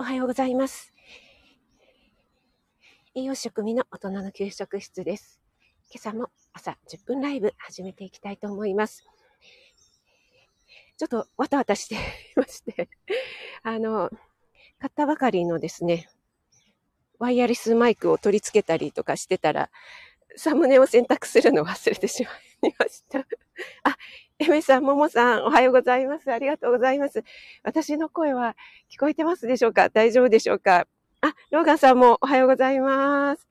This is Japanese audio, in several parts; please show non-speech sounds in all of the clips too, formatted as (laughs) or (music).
おはようございます。栄養食味の大人の給食室です。今朝も朝10分ライブ始めていきたいと思います。ちょっとわたわたしていまして、(laughs) あの、買ったばかりのですね、ワイヤレスマイクを取り付けたりとかしてたら、サムネを選択するのを忘れてしまいました。あ、エメさん、ももさん、おはようございます。ありがとうございます。私の声は聞こえてますでしょうか？大丈夫でしょうか？あ、ローガンさんもおはようございます。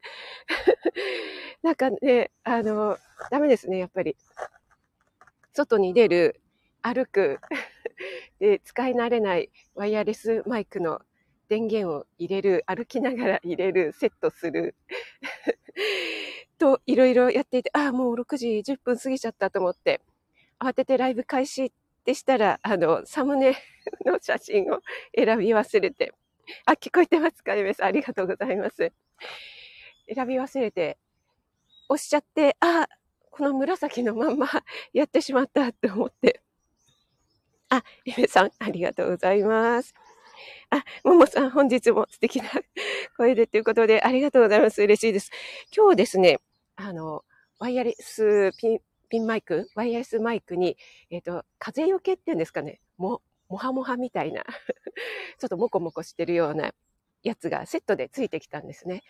(laughs) なんかね、あの、ダメですね、やっぱり。外に出る、歩く、(laughs) で、使い慣れないワイヤレスマイクの電源を入れる、歩きながら入れる、セットする。(laughs) と、いろいろやっていて、ああ、もう6時10分過ぎちゃったと思って、慌ててライブ開始ってしたら、あの、サムネの写真を選び忘れて、あ、聞こえてますか？エメさん、ありがとうございます。選び忘れて、押しちゃって、あ、この紫のまんま (laughs) やってしまったって思って。あ、エメさん、ありがとうございます。あ、ももさん、本日も素敵な (laughs) 声でということで、ありがとうございます。嬉しいです。今日ですね、あの、ワイヤレスピンピンマイク、ワイヤレスマイクに、えっ、ー、と、風よけっていうんですかね、も、もはもはみたいな (laughs) ちょっともこもこしてるようなやつがセットでついてきたんですね。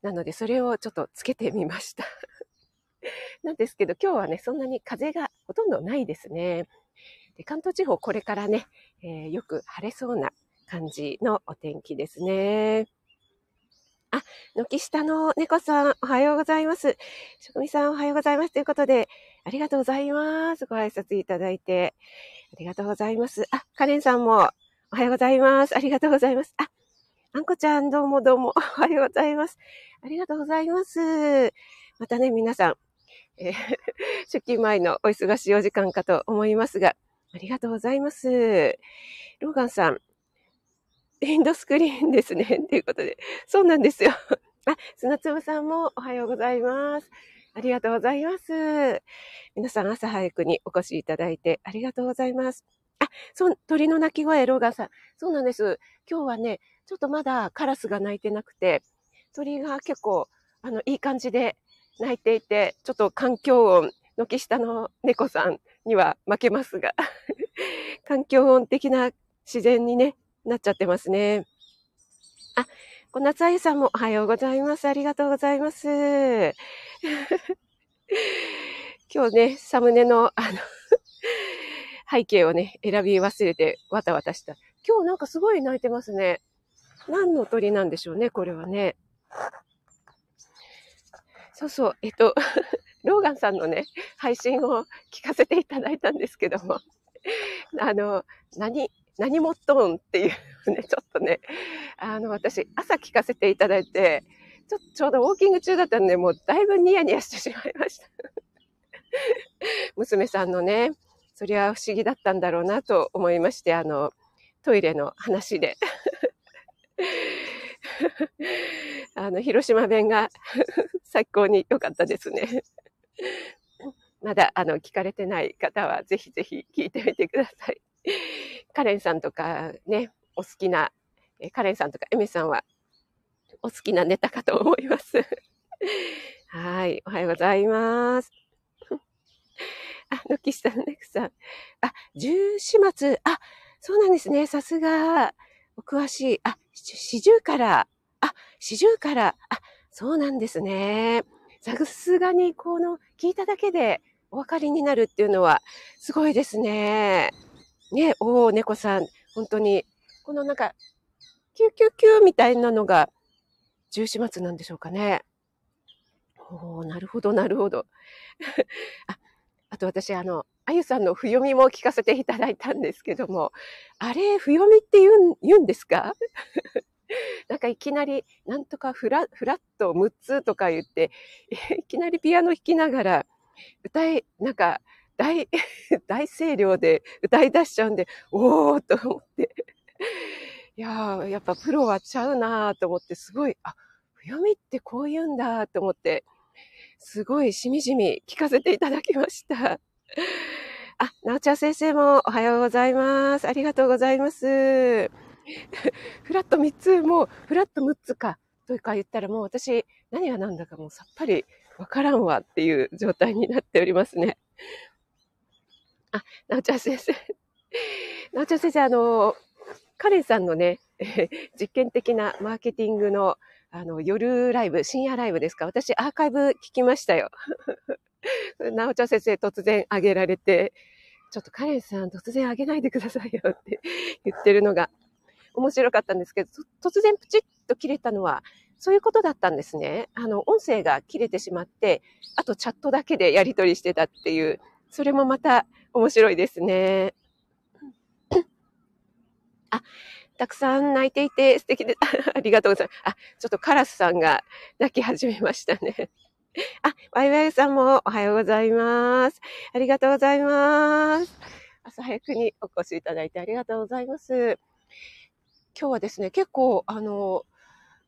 なので、それをちょっとつけてみました (laughs) なんですけど、今日はね、そんなに風がほとんどないですね。で関東地方、これからね、えー、よく晴れそうな感じのお天気ですね。あ、軒下の猫さん、おはようございます。職味さん、おはようございます。ということで、ありがとうございます。ご挨拶いただいて。ありがとうございます。あ、カレンさんも、おはようございます。ありがとうございます。あ、あんこちゃん、どうもどうも、おはようございます。ありがとうございます。またね、皆さん、えー、(laughs) 出勤前のお忙しいお時間かと思いますが、ありがとうございます。ローガンさん、エンドスクリーンですね。(laughs) ということで。そうなんですよ。(laughs) あ、砂粒さんもおはようございます。ありがとうございます。皆さん朝早くにお越しいただいてありがとうございます。あ、そう、鳥の鳴き声、ローガンさん。そうなんです。今日はね、ちょっとまだカラスが鳴いてなくて、鳥が結構、あの、いい感じで鳴いていて、ちょっと環境音、軒下の猫さんには負けますが、(laughs) 環境音的な自然にね、なっちゃってますね。あ、小夏あゆさんもおはようございます。ありがとうございます。(laughs) 今日ね、サムネの、あの背景をね、選び忘れてわたわたした。今日なんかすごい泣いてますね。何の鳥なんでしょうね、これはね。そうそう、えっと、(laughs) ローガンさんのね、配信を聞かせていただいたんですけども、あの、何、何もっとんっていうね、ちょっとね、あの、私、朝聞かせていただいて、ちょちょうどウォーキング中だったんで、もうだいぶニヤニヤしてしまいました。(laughs) 娘さんのね、そりゃ不思議だったんだろうなと思いまして、あの、トイレの話で。(laughs) あの、広島弁が (laughs) 最高に良かったですね。まだ、あの、聞かれてない方は、ぜひぜひ聞いてみてください。カレンさんとかね、お好きな、えカレンさんとかエメさんはお好きなネタかと思います。(laughs) はい、おはようございます。あ、のきさん、ねくさん。あ、十四末。あ、そうなんですね。さすが、お詳しい。あ、シジュウカラ。あ、シジュウカラ。あ、そうなんですね。さすがに、この、聞いただけでお分かりになるっていうのは、すごいですね。ね、おお、猫さん、本当に、このなんか、キューキューキューみたいなのが、十四末なんでしょうかね。おお、なるほど、なるほど。(laughs) あ、あと私、あの、あゆさんの不読みも聞かせていただいたんですけども、あれ、不読みって言うん言うんですか？(laughs) なんかいきなり、なんとかフラフラット6つとか言って、(laughs) いきなりピアノ弾きながら、歌い、なんか、大、(laughs) 大声量で歌い出しちゃうんで、おーと思って。いやー、やっぱプロはちゃうなーと思って、すごい、あ、読みってこう言うんだと思って、すごいしみじみ聞かせていただきました。あ、なおちゃん先生もおはようございます。ありがとうございます。(laughs) フラット3つ、もうフラット6つか、というか言ったらもう私、何が何だかもうさっぱりわからんわっていう状態になっておりますね。あ、なおちゃん先生。なおちゃん先生、あの、カレンさんのね、(laughs) 実験的なマーケティングのあの夜ライブ、深夜ライブですか？私アーカイブ聞きましたよ。(laughs) なおちゃん先生突然あげられて、ちょっとカレンさん突然あげないでくださいよって (laughs) 言ってるのが面白かったんですけど、突然プチッと切れたのは、そういうことだったんですね。あの、音声が切れてしまって、あとチャットだけでやり取りしてたっていう、それもまた面白いですね。あ、たくさん泣いていて素敵で、(laughs) ありがとうございます。あ、ちょっとカラスさんが泣き始めましたね。あ、ワイワイさんもおはようございます。ありがとうございます。朝早くにお越しいただいてありがとうございます。今日はですね、結構、あの、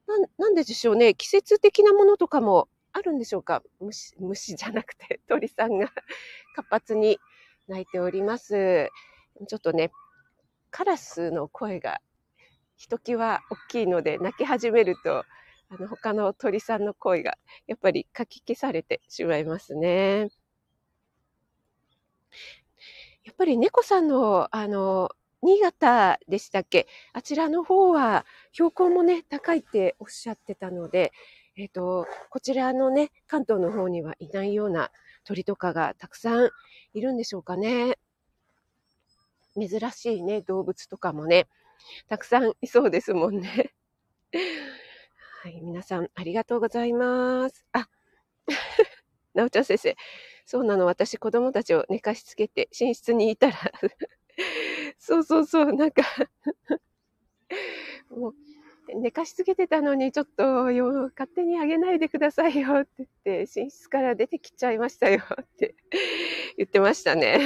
ななんででしょうね、季節的なものとかもあるんでしょうか？虫、虫じゃなくて (laughs) 鳥さんが (laughs) 活発に鳴いております。ちょっとね、カラスの声がひときわ大きいので、鳴き始めると、あの、他の鳥さんの声が、やっぱりかき消されてしまいますね。やっぱり猫さんの、あの、新潟でしたっけ？あちらの方は標高もね、高いっておっしゃってたので、えっ、ー、と、こちらのね、関東の方にはいないような鳥とかがたくさんいるんでしょうかね。珍しいね、動物とかもね、たくさんいそうですもんね。(laughs) はい、皆さんありがとうございます。あ、(laughs) なおちゃん先生、そうなの、私子供たちを寝かしつけて寝室にいたら (laughs) そうそうそう、なんかもう、寝かしつけてたのに、ちょっとよ、勝手にあげないでくださいよって言って、寝室から出てきちゃいましたよって言ってましたね。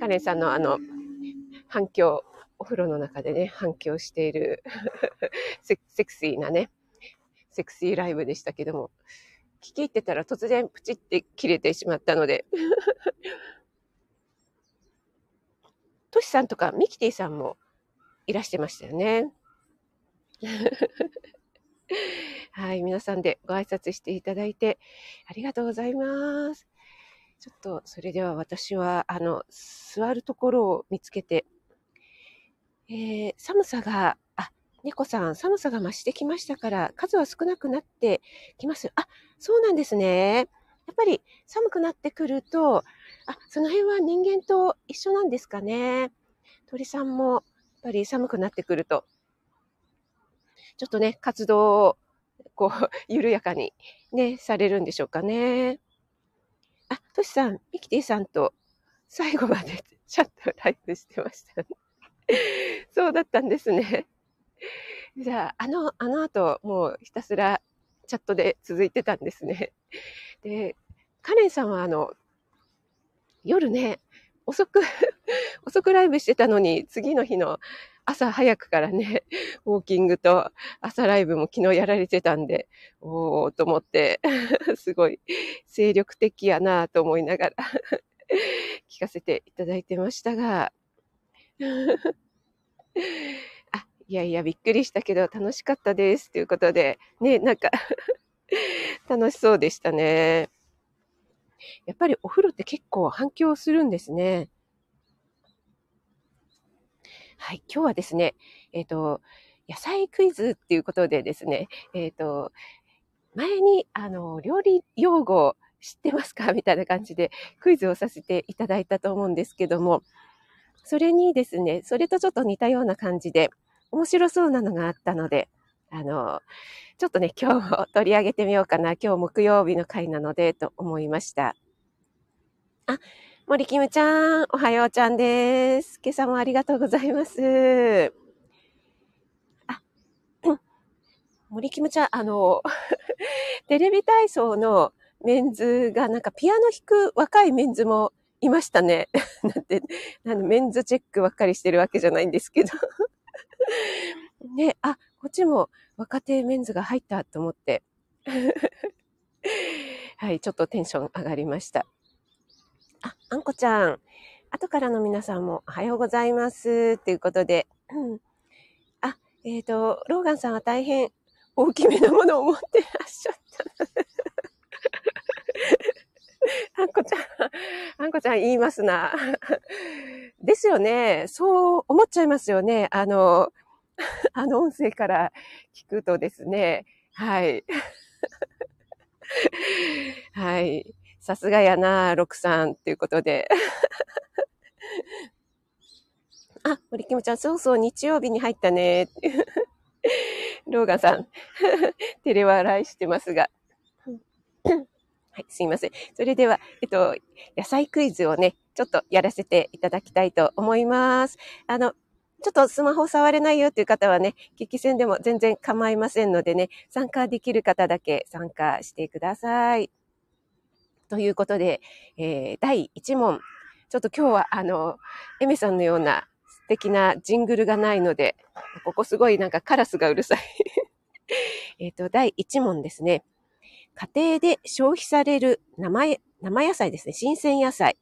カレンさんのあの、反響、お風呂の中でね、反響しているセセクシーなね、セクシーライブでしたけども、聞き入ってたら突然プチって切れてしまったのでトシさんとかミキティさんもいらしてましたよね。(laughs) はい、皆さんでご挨拶していただいてありがとうございます。ちょっと、それでは私は、あの、座るところを見つけて、えー、寒さが、あ、猫さん、寒さが増してきましたから、数は少なくなってきます。あ、そうなんですね。やっぱり寒くなってくると、あ、その辺は人間と一緒なんですかね。鳥さんも、やっぱり寒くなってくると、ちょっとね、活動を、こう、(laughs) 緩やかにね、されるんでしょうかね。あ、トシさん、ミキティさんと最後までチャットライブしてましたね。(laughs) そうだったんですね。(laughs) じゃあ、あの、あの後、もうひたすらチャットで続いてたんですね。で、カレンさんはあの、夜ね、遅く遅くライブしてたのに、次の日の朝早くからね、(laughs) ウォーキングと朝ライブも昨日やられてたんで、おーと思って、(laughs) すごい精力的やなぁと思いながら (laughs) 聞かせていただいてましたが、あ、いやいや、びっくりしたけど楽しかったです。ということで、ね、なんか楽しそうでしたね。やっぱりお風呂って結構反響するんですね。はい、今日はですね、えっ、ー、と、野菜クイズっていうことでですね、えっ、ー、と、前に、あの、料理用語知ってますか？(laughs) みたいな感じでクイズをさせていただいたと思うんですけども、それにですね、それとちょっと似たような感じで、面白そうなのがあったので、あの、ちょっとね、今日も取り上げてみようかな。今日木曜日の回なので、と思いました。あ、森キムちゃん、おはようちゃんです。今朝もありがとうございます。あ、(coughs) 森キムちゃん、あの、(laughs) テレビ体操のメンズがなんかピアノ弾く若いメンズもいましたね。(laughs) なんて、なんメンズチェックばっかりしてるわけじゃないんですけど。(laughs) ね、あ、こっちも若手メンズが入ったと思って。はい、ちょっとテンション上がりました。あ、あんこちゃん。後からの皆さんもおはようございます。ということで、うん。あ、えっ、ー、と、ローガンさんは大変大きめなものを持ってらっしゃった。あんこちゃん、あんこちゃん言いますな。ですよね。そう思っちゃいますよね。あの、あの音声から聞くとですね。はい。はい。さすがやな、六さんっていうことで。あ、森キムちゃん、そうそう、日曜日に入ったね。ローガンさん、照れ笑いしてますが。はい、すいません。それでは、えっと、野菜クイズをね、ちょっとやらせていただきたいと思います。あの、ちょっとスマホ触れないよっていう方はね、激戦でも全然構いませんのでね、参加できる方だけ参加してください。ということで、えー、第1問。ちょっと今日はあの、エメさんのような素敵なジングルがないので、ここすごいなんかカラスがうるさい (laughs) えっと、第1問ですね。家庭で消費される生生野菜ですね。新鮮野菜。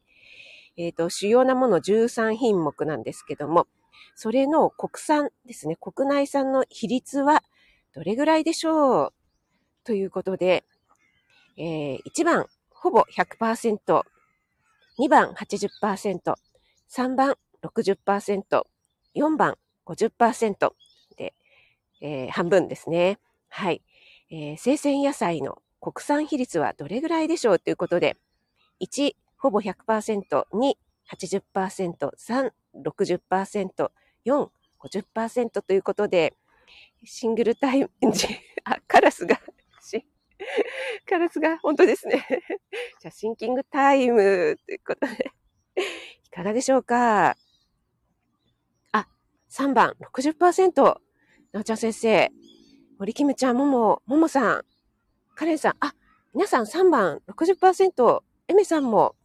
えっ、ー、と、主要なもの13品目なんですけども、それの国産ですね。国内産の比率はどれぐらいでしょう？ということで、えー、1番、ほぼ100%、2番80%、3番60%、4番50%で、えー、半分ですね。はい。えー、生鮮野菜の国産比率はどれぐらいでしょうということで、1、ほぼ100%、2、80%、3、60%、4、50%ということで、シングルタイム、(laughs) あ、カラスが、カラスが本当ですね。(laughs) じゃあ、シンキングタイムということで、いかがでしょうか？あ、3番、60%。なおちゃん先生、森キムちゃん、もも、ももさん、カレンさん、あ、皆さん3番60%、エメさんも、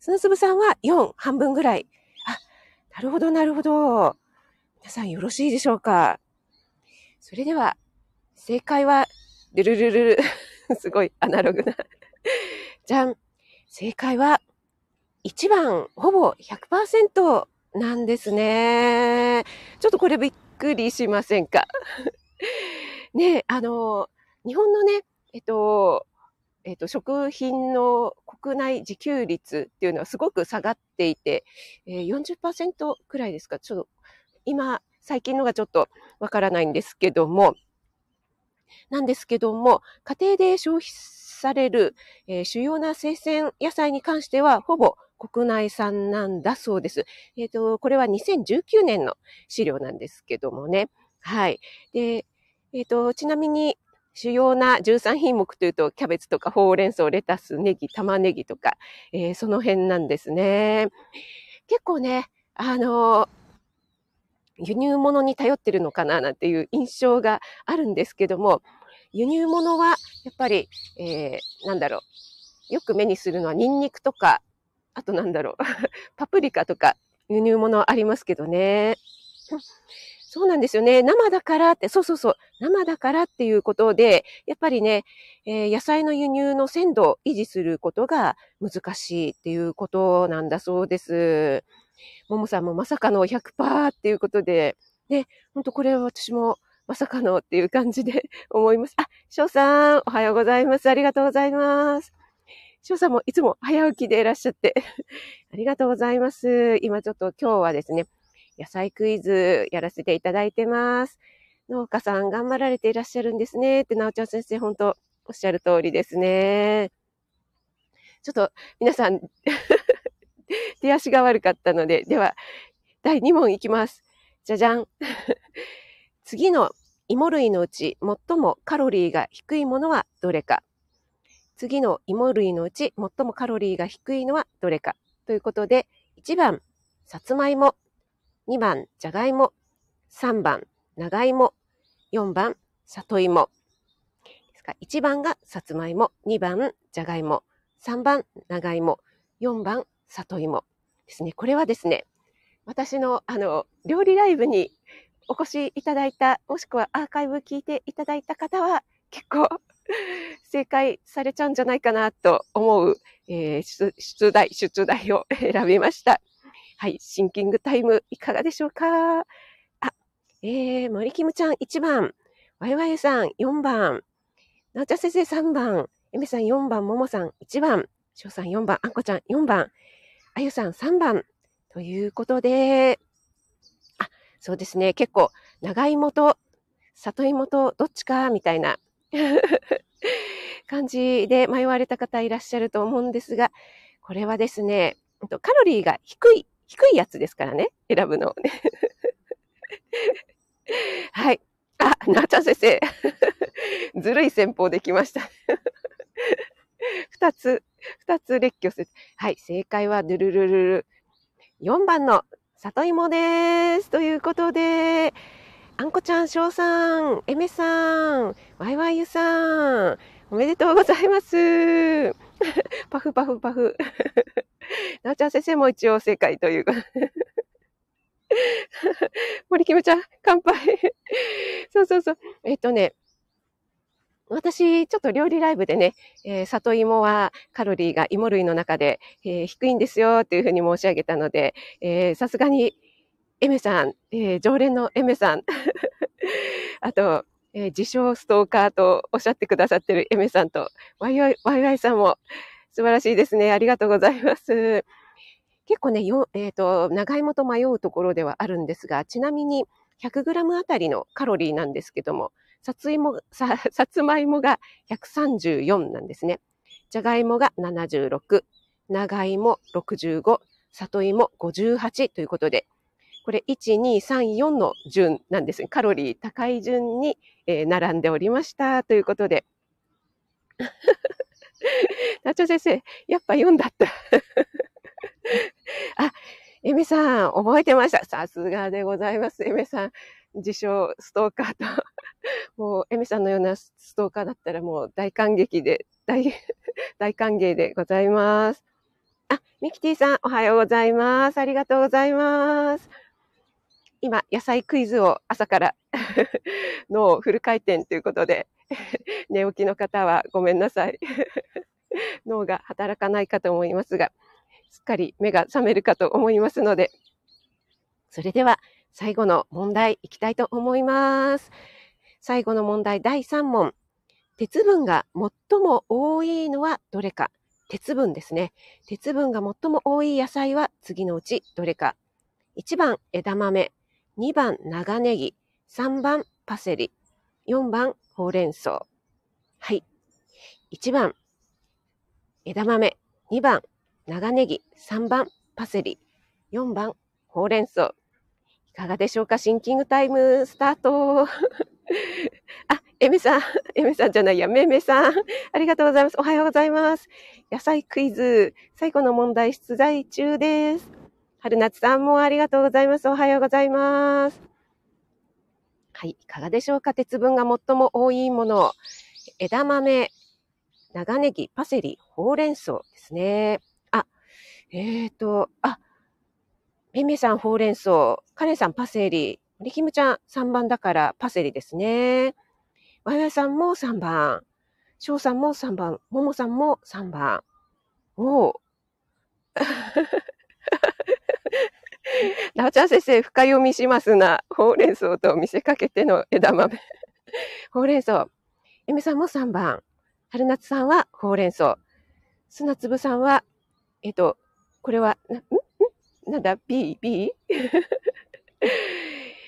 砂粒さんは4、半分ぐらい。あ、なるほど、なるほど。皆さんよろしいでしょうか？それでは、正解は、ルルルルル。(laughs) すごいアナログな。じゃん。正解は、1番、ほぼ100%なんですね。ちょっとこれびっくりしませんか？(laughs) ねあの、日本のね、えっと、えっと、食品の国内自給率っていうのはすごく下がっていて、えー、40%くらいですか？ちょっと、今、最近のがちょっとわからないんですけども、なんですけども、家庭で消費される、えー、主要な生鮮野菜に関しては、ほぼ国内産なんだそうです。えっ、ー、と、これは2019年の資料なんですけどもね。はい。で、えっ、ー、と、ちなみに、主要な13品目というと、キャベツとかほうれん草、レタス、ネギ、玉ねぎとか、えー、その辺なんですね。結構ね、あの輸入物に頼ってるのかななんていう印象があるんですけども、輸入物はやっぱり、えー、なんだろう。よく目にするのはニンニクとか、あとなんだろう。(laughs) パプリカとか輸入物ありますけどね。そうなんですよね。生だからって、そうそうそう。生だからっていうことで、やっぱりね、えー、野菜の輸入の鮮度を維持することが難しいっていうことなんだそうです。ももさんもまさかの100%っていうことで、ね、ほんとこれは私もまさかのっていう感じで (laughs) 思います。あ、翔さん、おはようございます。ありがとうございます。翔さんもいつも早起きでいらっしゃって (laughs) ありがとうございます。今ちょっと今日はですね、野菜クイズやらせていただいてます。農家さん頑張られていらっしゃるんですね。って、なおちゃん先生、本当おっしゃる通りですね。ちょっと皆さん (laughs) 手足が悪かったので、では、第2問いきます。じゃじゃん。(laughs) 次の芋類のうち最もカロリーが低いものはどれか。次の芋類のうち最もカロリーが低いのはどれか。ということで、1番、さつまいも。2番、じゃがいも。3番、長芋。4番、里芋。ですか？1番がさつまいも。2番、じゃがいも。3番、長芋。4番、里芋。ですね。これはですね、私の、あの、料理ライブにお越しいただいた、もしくはアーカイブ聞いていただいた方は、結構 (laughs) 正解されちゃうんじゃないかなと思う、えー、出題、出題を (laughs) 選びました。はい、シンキングタイムいかがでしょうか？あ、えー、森キムちゃん1番、ワイワイさん4番、なおちゃ先生3番、えめさん4番、ももさん1番、しょうさん4番、あんこちゃん4番、あゆさん3番、ということで、あ、そうですね、結構、長芋と里芋とどっちか、みたいな感じで迷われた方いらっしゃると思うんですが、これはですね、カロリーが低い、低いやつですからね、選ぶの。(laughs) はい。あ、なーちゃ先生。ずるい戦法できました。(laughs) 二つ、二つ列挙する。はい、正解はドゥルルルル。4番の里芋です。ということで、あんこちゃん、しょうさん、えめさん、わいわいゆさん、おめでとうございます。パフパフパフ。(laughs) なおちゃん先生も一応正解という。(laughs) 森キムちゃん、乾杯。そうそうそう。えっとね、私、ちょっと料理ライブでね、えー、里芋はカロリーが芋類の中で、えー、低いんですよっていうふうに申し上げたので、さすがにエメさん、えー、常連のエメさん、(laughs) あと、えー、自称ストーカーとおっしゃってくださってるエメさんと、ワイワイ、ワイワイさんも素晴らしいですね。ありがとうございます。結構ね、よえっ、ー、と、長芋と迷うところではあるんですが、ちなみに 100g あたりのカロリーなんですけども、さついも、(laughs) さ、さつまいもが134なんですね。じゃがいもが76、長芋65、里芋58ということで、これ1、2、3、4の順なんですね。カロリー高い順に、えー、並んでおりましたということで。ナチョ先生、やっぱ4だった。(laughs) あ、エメさん、覚えてました。さすがでございます。エメさん、自称ストーカーと。(laughs) もう、エメさんのようなストーカーだったらもう大感激で、大、(laughs) 大歓迎でございます。あ、ミキティさん、おはようございます。ありがとうございます。今、野菜クイズを朝から (laughs) のフル回転ということで、寝起きの方はごめんなさい。脳が働かないかと思いますが、すっかり目が覚めるかと思いますので、それでは最後の問題いきたいと思います。最後の問題第3問。鉄分が最も多いのはどれか鉄分ですね。鉄分が最も多い野菜は次のうちどれか ?1 番枝豆、2番長ネギ、3番パセリ、4番ほうれん草。はい。1番枝豆、2番長ネギ、3番パセリ、4番ほうれん草。いかがでしょうか？シンキングタイムスタート。(laughs) あ、エメさん、エメさんじゃないや、めめさん。ありがとうございます。おはようございます。野菜クイズ、最後の問題出題中です。春夏さんもありがとうございます。おはようございます。はい。いかがでしょうか？鉄分が最も多いもの。枝豆、長ネギ、パセリ、ほうれん草ですね。あ、えっ、ー、と、あ、めめさんほうれん草、カレンさんパセリ、りきむちゃん3番だからパセリですね。わやさんも3番。しょうさんも3番。ももさんも3番。おお。(laughs) なおちゃん先生、深読みしますな。ほうれん草と見せかけての枝豆。ほうれん草。えめさんも3番。春夏さんはほうれん草。砂粒さんは、えっと、これは、な、んだ ?B、B?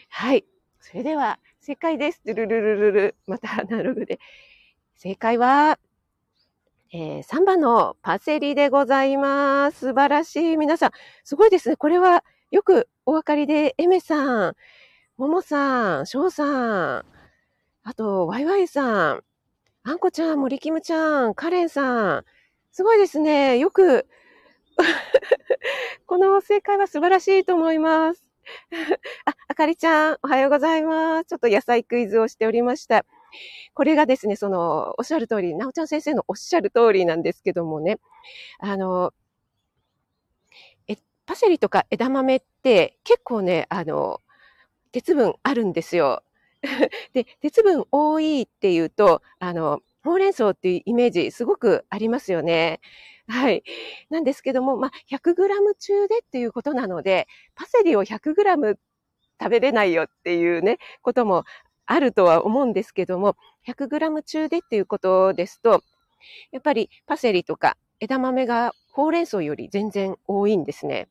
はい。それでは、正解です。ルルルルル。またアナログで。正解は、えー、3番のパセリでございます。素晴らしい。皆さん、すごいですね。これはよくお分かりで、エメさん、モモさん、ショウさん、あと、ワイワイさん、あんこちゃん、森キムちゃん、カレンさん、すごいですね。よく (laughs) この正解は素晴らしいと思います。(laughs) あ、あかりちゃん、おはようございます。ちょっと野菜クイズをしておりました。これがですね、その、おっしゃる通り、なおちゃん先生のおっしゃる通りなんですけどもね、あの、え、パセリとか枝豆って結構ね、あの、鉄分あるんですよ。(laughs) で、鉄分多いっていうと、あの、ほうれん草っていうイメージすごくありますよね。はい。なんですけども、まあ、100g 中でっていうことなので、パセリを 100g 食べれないよっていうね、こともあるとは思うんですけども、100g 中でっていうことですと、やっぱりパセリとか枝豆がほうれん草より全然多いんですね。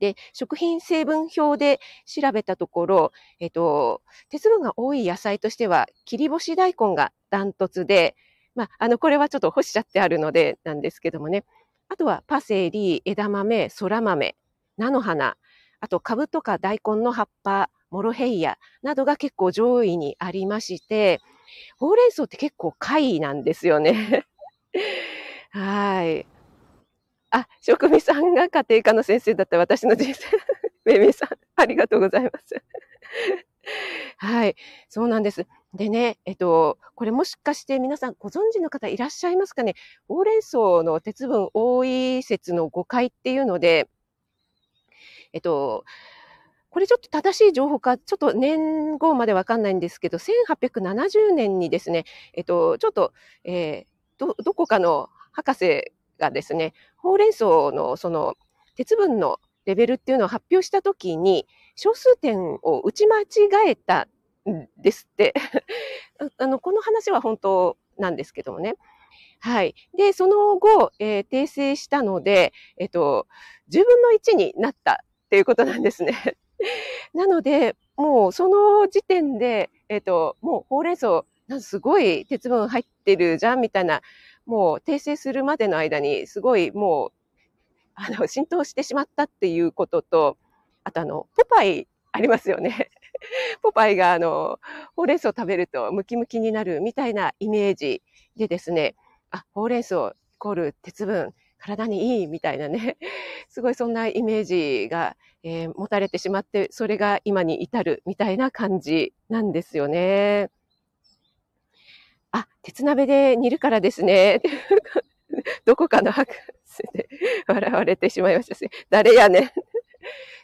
で、食品成分表で調べたところ、えっと、鉄分が多い野菜としては、切り干し大根がダントツで、まあ、あの、これはちょっと干しちゃってあるのでなんですけどもね。あとはパセリ、枝豆、空豆、菜の花、あと、株とか大根の葉っぱ、モロヘイヤなどが結構上位にありまして、ほうれん草って結構貝なんですよね。(laughs) はい。あ、職味さんが家庭科の先生だった私の人生。(laughs) めめさん、ありがとうございます。(laughs) はい。そうなんです。でね、えっと、これもしかして皆さんご存知の方いらっしゃいますかね？ほうれん草の鉄分多い説の誤解っていうので、えっと、これちょっと正しい情報か、ちょっと年号までわかんないんですけど、1870年にですね、えっと、ちょっと、えー、ど、どこかの博士がですね、ほうれん草のその鉄分のレベルっていうのを発表したときに、小数点を打ち間違えたですって。(laughs) (laughs) あの、この話は本当なんですけどもね。はい。で、その後、えー、訂正したので、えっと、10分の1になったっていうことなんですね。(laughs) なので、もうその時点で、えっ、と、もうほうれん草、すごい鉄分入ってるじゃんみたいな、もう訂正するまでの間に、すごいもう、あの、浸透してしまったっていうことと、あとあの、ポパイありますよね。(laughs) ポパイがあの、ほうれん草を食べるとムキムキになるみたいなイメージでですね、あ、ほうれん草イコール鉄分、体にいいみたいなね、(laughs) すごいそんなイメージが、えー、持たれてしまって、それが今に至るみたいな感じなんですよね。あ、鉄鍋で煮るからですね。(laughs) どこかの博士で笑われてしまいましたし、誰やねん。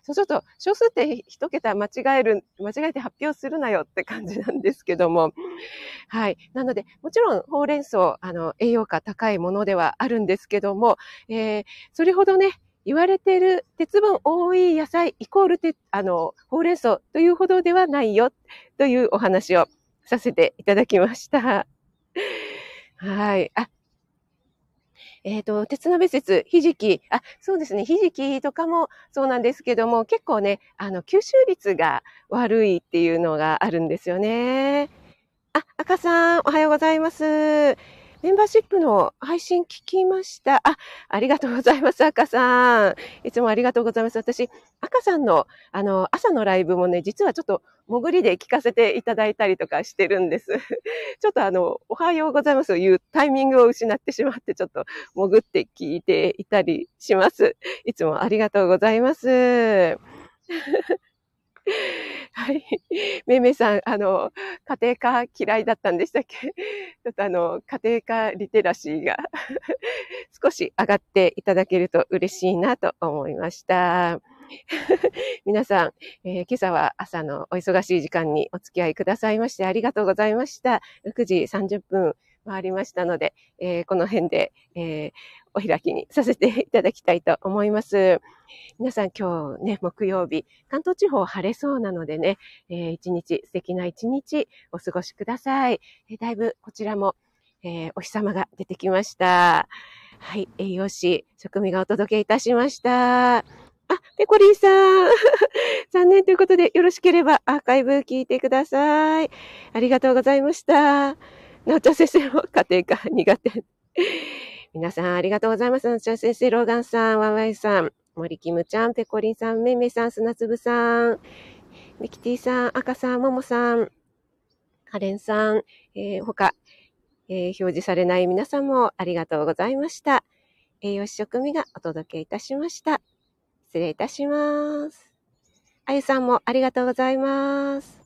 そうすると、少数点一桁間違える、間違えて発表するなよって感じなんですけども。(laughs) はい。なので、もちろん、ほうれん草、あの、栄養価高いものではあるんですけども、えー、それほどね、言われてる鉄分多い野菜イコールて、あの、ほうれん草というほどではないよというお話をさせていただきました。(laughs) はい。あ、えっ、ー、と、鉄鍋説、ひじき、あ、そうですね、ひじきとかもそうなんですけども、結構ね、あの、吸収率が悪いっていうのがあるんですよね。あ、赤さん、おはようございます。メンバーシップの配信聞きました。あ、ありがとうございます、赤さん。いつもありがとうございます。私、赤さんの、あの、朝のライブもね、実はちょっと潜りで聞かせていただいたりとかしてるんです。(laughs) ちょっとあの、おはようございますというタイミングを失ってしまって、ちょっと潜って聞いていたりします。いつもありがとうございます。はい。めいめさん、あの、家庭科嫌いだったんでしたっけ？(laughs) ちょっとあの、家庭科リテラシーが (laughs) 少し上がっていただけると嬉しいなと思いました。(laughs) 皆さん、えー、今朝は朝のお忙しい時間にお付き合いくださいましてありがとうございました。6時30分回りましたので、えー、この辺で、えー、お開きにさせていただきたいと思います。皆さん今日ね、木曜日、関東地方晴れそうなのでね、えー、一日、素敵な一日お過ごしください。えー、だいぶこちらも、えー、お日様が出てきました。はい、栄養士、食味がお届けいたしました。あ、ペコリンさん。(laughs) 残念ということで、よろしければアーカイブ聞いてください。ありがとうございました。なおちゃん先生も家庭科苦手。皆さんありがとうございます。なおちゃ先生、ローガンさん、ワンワイさん、森キムちゃん、ペコリンさん、めいめいさん、砂粒さん、ミキティさん、赤さん、ももさん、カレンさん、えー、他、えー、表示されない皆さんもありがとうございました。栄養士食味がお届けいたしました。失礼いたします。あゆさんもありがとうございます。